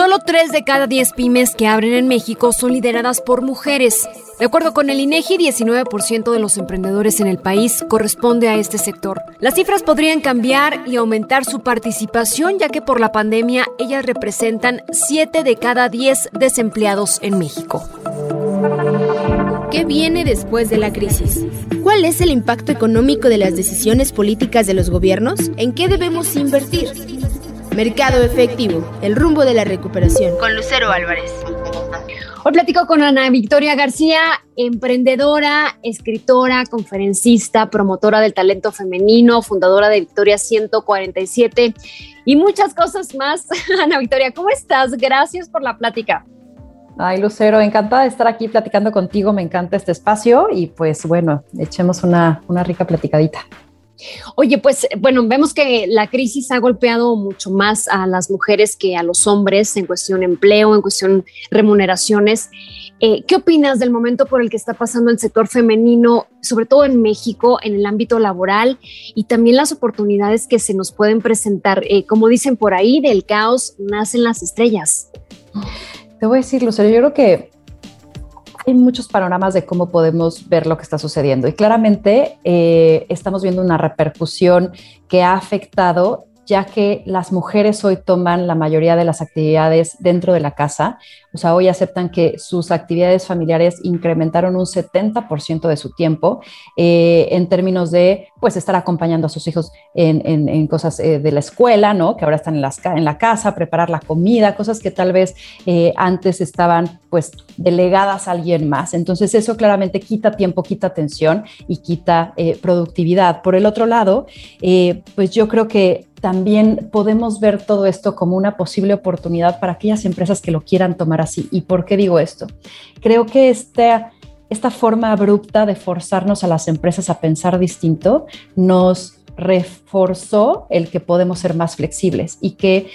Solo 3 de cada 10 pymes que abren en México son lideradas por mujeres. De acuerdo con el INEGI, 19% de los emprendedores en el país corresponde a este sector. Las cifras podrían cambiar y aumentar su participación, ya que por la pandemia ellas representan 7 de cada 10 desempleados en México. ¿Qué viene después de la crisis? ¿Cuál es el impacto económico de las decisiones políticas de los gobiernos? ¿En qué debemos invertir? Mercado efectivo, el rumbo de la recuperación. Con Lucero Álvarez. Hoy platico con Ana Victoria García, emprendedora, escritora, conferencista, promotora del talento femenino, fundadora de Victoria 147 y muchas cosas más. Ana Victoria, ¿cómo estás? Gracias por la plática. Ay, Lucero, encantada de estar aquí platicando contigo, me encanta este espacio y pues bueno, echemos una, una rica platicadita. Oye, pues bueno, vemos que la crisis ha golpeado mucho más a las mujeres que a los hombres en cuestión empleo, en cuestión remuneraciones. Eh, ¿Qué opinas del momento por el que está pasando el sector femenino, sobre todo en México, en el ámbito laboral y también las oportunidades que se nos pueden presentar? Eh, como dicen por ahí, del caos nacen las estrellas. Te voy a decir, Lucero, yo creo que hay muchos panoramas de cómo podemos ver lo que está sucediendo. Y claramente eh, estamos viendo una repercusión que ha afectado ya que las mujeres hoy toman la mayoría de las actividades dentro de la casa. O sea, hoy aceptan que sus actividades familiares incrementaron un 70% de su tiempo eh, en términos de, pues, estar acompañando a sus hijos en, cosas eh, de la escuela, ¿no? Que ahora están en, la casa, preparar la comida, cosas que tal vez eh, antes estaban, pues, delegadas a alguien más. Entonces, eso claramente quita tiempo, quita atención y quita productividad. Por el otro lado, pues yo creo que también podemos ver todo esto como una posible oportunidad para aquellas empresas que lo quieran tomar así. ¿Y por qué digo esto? Creo que esta, esta forma abrupta de forzarnos a las empresas a pensar distinto nos reforzó el que podemos ser más flexibles y que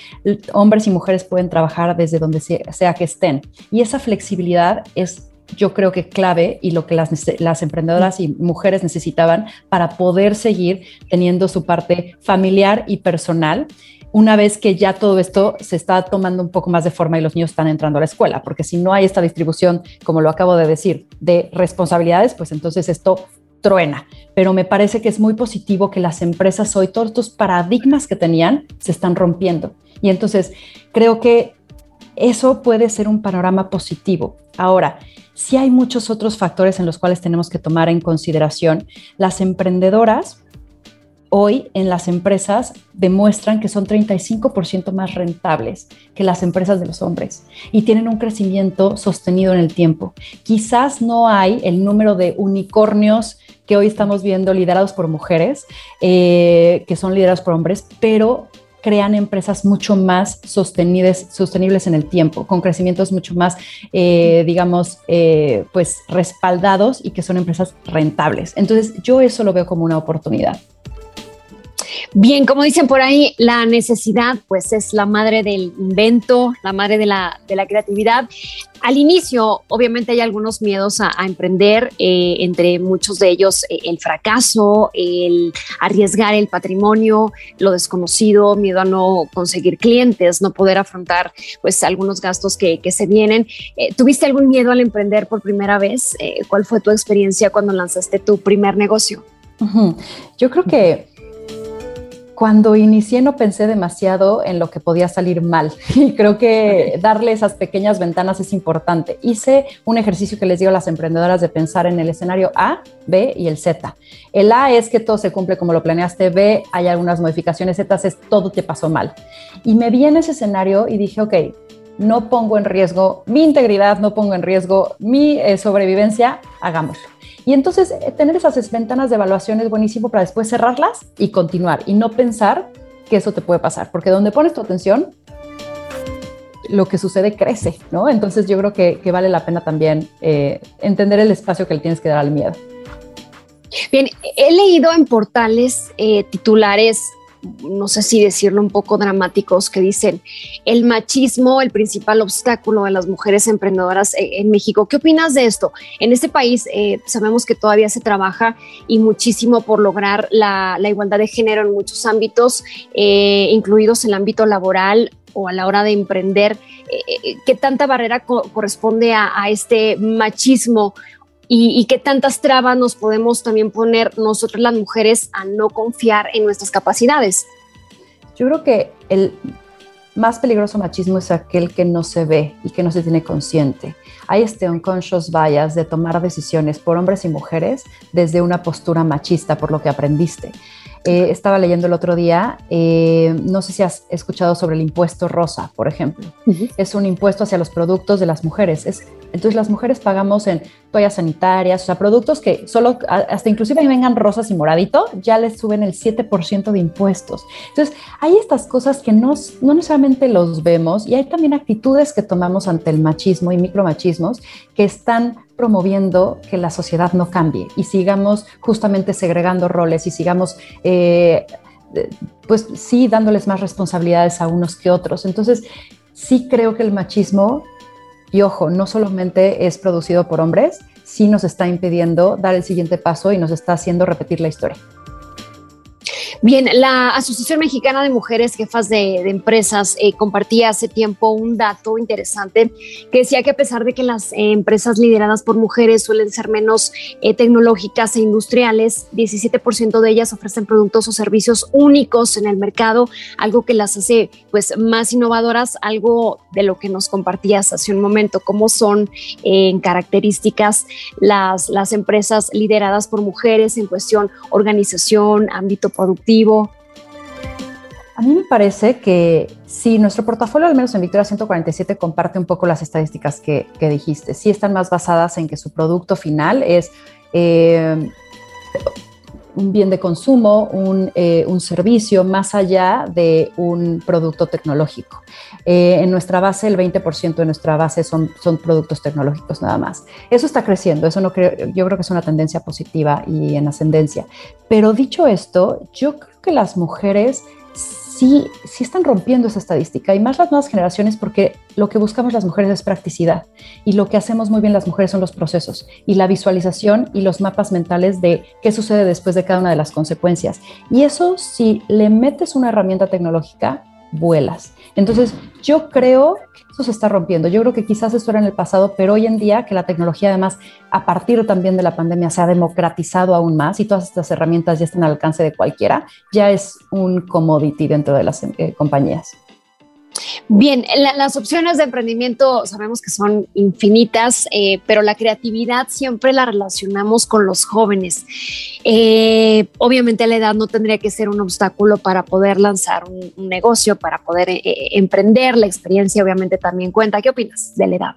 hombres y mujeres pueden trabajar desde donde sea que estén. Y esa flexibilidad es yo creo que clave y lo que las, emprendedoras y mujeres necesitaban para poder seguir teniendo su parte familiar y personal una vez que ya todo esto se está tomando un poco más de forma y los niños están entrando a la escuela, porque si no hay esta distribución, como lo acabo de decir, de responsabilidades, pues entonces esto truena. Pero me parece que es muy positivo que las empresas hoy, todos estos paradigmas que tenían, se están rompiendo. Y entonces creo que eso puede ser un panorama positivo. Ahora, sí hay muchos otros factores en los cuales tenemos que tomar en consideración. Las emprendedoras hoy en las empresas demuestran que son 35% más rentables que las empresas de los hombres y tienen un crecimiento sostenido en el tiempo. Quizás no hay el número de unicornios que hoy estamos viendo liderados por mujeres, eh, que son liderados por hombres, pero crean empresas mucho más sostenibles, sostenibles en el tiempo, con crecimientos mucho más, eh, digamos, eh, pues respaldados y que son empresas rentables. Entonces, yo eso lo veo como una oportunidad. Bien, como dicen por ahí, la necesidad pues es la madre del invento, la madre de la, de la creatividad. Al inicio, obviamente hay algunos miedos a, emprender, eh, entre muchos de ellos eh, el fracaso, el arriesgar el patrimonio, lo desconocido, miedo a no conseguir clientes, no poder afrontar pues algunos gastos que, que se vienen. Eh, ¿Tuviste algún miedo al emprender por primera vez? ¿Cuál fue tu experiencia cuando lanzaste tu primer negocio? Yo creo que cuando inicié no pensé demasiado en lo que podía salir mal y creo que darle esas pequeñas ventanas es importante. Hice un ejercicio que les digo a las emprendedoras de pensar en el escenario A, B y el Z. El A es que todo se cumple como lo planeaste, B hay algunas modificaciones, Z es todo te pasó mal. Y me vi en ese escenario y dije, ok, no pongo en riesgo mi integridad, no pongo en riesgo mi eh, sobrevivencia, hagámoslo. Y entonces eh, tener esas ventanas de evaluación es buenísimo para después cerrarlas y continuar y no pensar que eso te puede pasar, porque donde pones tu atención, lo que sucede crece, ¿no? Entonces yo creo que, vale la pena también eh, entender el espacio que le tienes que dar al miedo. Bien, he leído en portales titulares no sé si decirlo un poco dramáticos, que dicen el machismo, el principal obstáculo de las mujeres emprendedoras eh, en México. ¿Qué opinas de esto? En este país eh, sabemos que todavía se trabaja y muchísimo por lograr la, igualdad de género en muchos ámbitos, eh, incluidos el ámbito laboral o a la hora de emprender, ¿qué tanta barrera corresponde a, este machismo y, qué tantas trabas nos podemos también poner nosotros las mujeres a no confiar en nuestras capacidades. Yo creo que el más peligroso machismo es aquel que no se ve y que no se tiene consciente. Hay este unconscious bias de tomar decisiones por hombres y mujeres desde una postura machista, por lo que aprendiste. Eh, estaba leyendo el otro día, eh, no sé si has escuchado sobre el impuesto rosa, por ejemplo. Es un impuesto hacia los productos de las mujeres. Es, entonces las mujeres pagamos en toallas sanitarias, o sea, productos que solo, hasta inclusive vengan rosas y moradito, ya les suben el 7% de impuestos. Entonces hay estas cosas que no, no necesariamente los vemos y hay también actitudes que tomamos ante el machismo y micromachismos que están promoviendo que la sociedad no cambie y sigamos justamente segregando roles y sigamos, eh, pues sí, dándoles más responsabilidades a unos que otros. Entonces, sí creo que el machismo, y ojo, no solamente es producido por hombres, sí nos está impidiendo dar el siguiente paso y nos está haciendo repetir la historia. Bien, la Asociación Mexicana de Mujeres Jefas de, Empresas eh, compartía hace tiempo un dato interesante que decía que a pesar de que las empresas lideradas por mujeres suelen ser menos eh, tecnológicas e industriales, 17% de ellas ofrecen productos o servicios únicos en el mercado, algo que las hace pues más innovadoras, algo de lo que nos compartías hace un momento, cómo son eh, en características las, las empresas lideradas por mujeres en cuestión organización, ámbito productivo a mí me parece que si nuestro portafolio, al menos en Victoria 147, comparte un poco las estadísticas que, dijiste. Sí están más basadas en que su producto final es eh, un bien de consumo, eh, un, servicio más allá de un producto tecnológico. Eh, en nuestra base, el 20% de nuestra base son, son productos tecnológicos nada más. Eso está creciendo, eso no creo, yo creo que es una tendencia positiva y en ascendencia. Pero dicho esto, yo creo que las mujeres sí, sí están rompiendo esa estadística y más las nuevas generaciones porque lo que buscamos las mujeres es practicidad y lo que hacemos muy bien las mujeres son los procesos y la visualización y los mapas mentales de qué sucede después de cada una de las consecuencias. Y eso si le metes una herramienta tecnológica, vuelas. Entonces, yo creo que eso se está rompiendo. Yo creo que quizás esto era en el pasado, pero hoy en día que la tecnología además a partir también de la pandemia se ha democratizado aún más y todas estas herramientas ya están al alcance de cualquiera, ya es un commodity dentro de las eh, compañías. Bien, las opciones de emprendimiento sabemos que son infinitas, eh, pero la creatividad siempre la relacionamos con los jóvenes. Eh, obviamente la edad no tendría que ser un obstáculo para poder lanzar un, negocio, para poder eh, emprender. La experiencia obviamente también cuenta. ¿Qué opinas de la edad?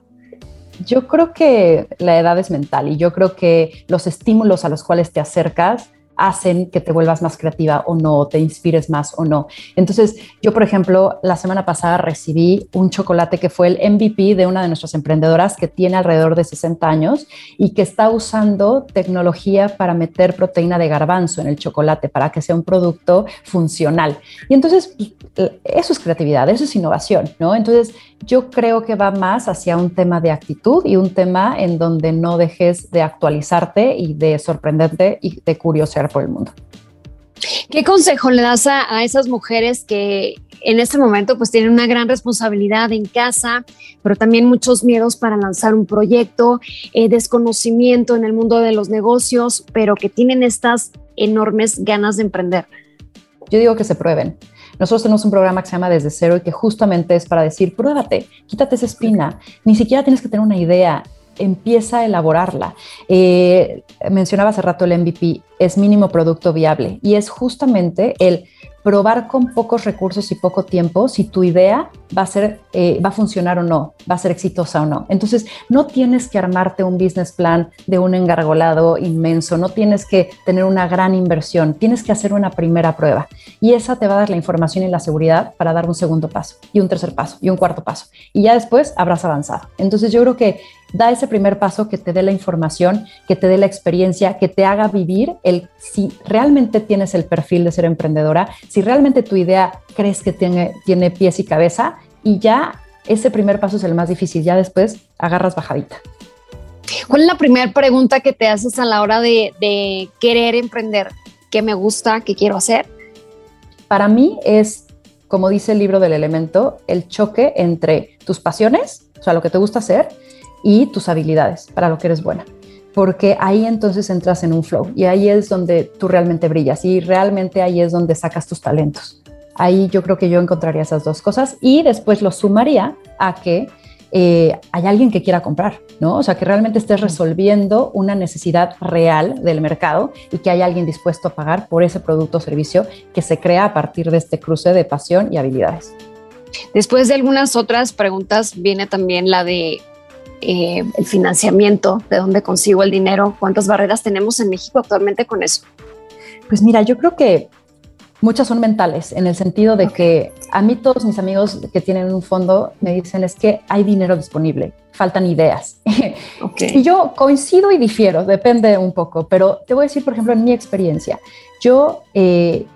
Yo creo que la edad es mental y yo creo que los estímulos a los cuales te acercas hacen que te vuelvas más creativa o no, te inspires más o no. Entonces, yo, por ejemplo, la semana pasada recibí un chocolate que fue el MVP de una de nuestras emprendedoras que tiene alrededor de 60 años y que está usando tecnología para meter proteína de garbanzo en el chocolate para que sea un producto funcional. Y entonces, eso es creatividad, eso es innovación, ¿no? Entonces, yo creo que va más hacia un tema de actitud y un tema en donde no dejes de actualizarte y de sorprenderte y de curiosear por el mundo. ¿Qué consejo le das a, esas mujeres que en este momento pues tienen una gran responsabilidad en casa, pero también muchos miedos para lanzar un proyecto, eh, desconocimiento en el mundo de los negocios, pero que tienen estas enormes ganas de emprender? Yo digo que se prueben. Nosotros tenemos un programa que se llama Desde Cero y que justamente es para decir, pruébate, quítate esa espina. Ni siquiera tienes que tener una idea empieza a elaborarla. Eh, mencionaba hace rato el MVP, es mínimo producto viable y es justamente el probar con pocos recursos y poco tiempo si tu idea va a ser, eh, va a funcionar o no, va a ser exitosa o no. Entonces, no tienes que armarte un business plan de un engargolado inmenso, no tienes que tener una gran inversión, tienes que hacer una primera prueba y esa te va a dar la información y la seguridad para dar un segundo paso y un tercer paso y un cuarto paso y ya después habrás avanzado. Entonces, yo creo que da ese primer paso que te dé la información, que te dé la experiencia, que te haga vivir el si realmente tienes el perfil de ser emprendedora, si realmente tu idea crees que tiene, tiene pies y cabeza y ya ese primer paso es el más difícil, ya después agarras bajadita. ¿Cuál es la primera pregunta que te haces a la hora de, de querer emprender? ¿Qué me gusta? ¿Qué quiero hacer? Para mí es, como dice el libro del elemento, el choque entre tus pasiones, o sea, lo que te gusta hacer, y tus habilidades, para lo que eres buena. Porque ahí entonces entras en un flow y ahí es donde tú realmente brillas y realmente ahí es donde sacas tus talentos. Ahí yo creo que yo encontraría esas dos cosas y después lo sumaría a que eh, hay alguien que quiera comprar, ¿no? O sea, que realmente estés resolviendo una necesidad real del mercado y que hay alguien dispuesto a pagar por ese producto o servicio que se crea a partir de este cruce de pasión y habilidades. Después de algunas otras preguntas viene también la de eh, el financiamiento, de dónde consigo el dinero, cuántas barreras tenemos en México actualmente con eso. Pues mira, yo creo que Muchas son mentales, en el sentido de que a mí todos mis amigos que tienen un fondo me dicen es que hay dinero disponible, faltan ideas. y yo coincido y difiero, depende un poco, pero te voy a decir, por ejemplo, en mi experiencia, yo eh,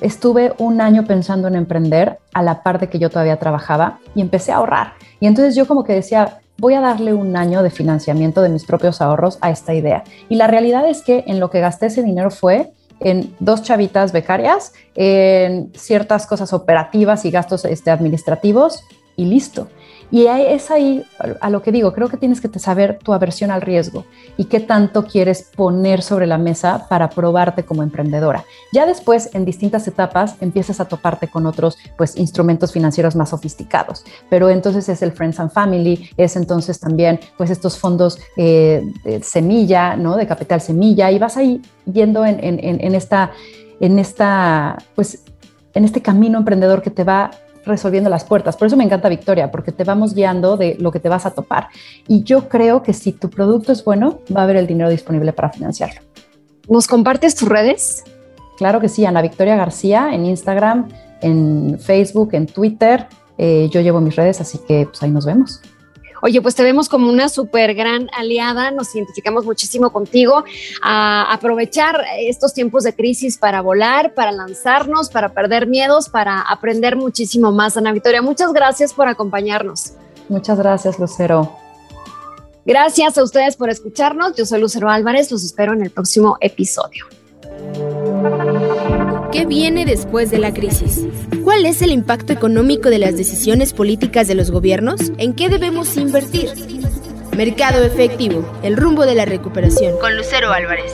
estuve un año pensando en emprender a la par de que yo todavía trabajaba y empecé a ahorrar. Y entonces yo como que decía, voy a darle un año de financiamiento de mis propios ahorros a esta idea. Y la realidad es que en lo que gasté ese dinero fue en dos chavitas becarias, en ciertas cosas operativas y gastos este, administrativos y listo. Y es ahí a lo que digo, creo que tienes que saber tu aversión al riesgo y qué tanto quieres poner sobre la mesa para probarte como emprendedora. Ya después, en distintas etapas, empiezas a toparte con otros pues, instrumentos financieros más sofisticados, pero entonces es el Friends and Family, es entonces también pues, estos fondos eh, de semilla, ¿no? de capital semilla, y vas ahí yendo en, en esta, en esta, pues, en este camino emprendedor que te va resolviendo las puertas. Por eso me encanta Victoria, porque te vamos guiando de lo que te vas a topar. Y yo creo que si tu producto es bueno, va a haber el dinero disponible para financiarlo. ¿Nos compartes tus redes? Claro que sí, Ana Victoria García en Instagram, en Facebook, en Twitter. Eh, yo llevo mis redes, así que pues ahí nos vemos. Oye, pues te vemos como una súper gran aliada, nos identificamos muchísimo contigo, a aprovechar estos tiempos de crisis para volar, para lanzarnos, para perder miedos, para aprender muchísimo más. Ana Victoria, muchas gracias por acompañarnos. Muchas gracias, Lucero. Gracias a ustedes por escucharnos. Yo soy Lucero Álvarez, los espero en el próximo episodio. ¿Qué viene después de la crisis? ¿Cuál es el impacto económico de las decisiones políticas de los gobiernos? ¿En qué debemos invertir? Mercado efectivo, el rumbo de la recuperación. Con Lucero Álvarez.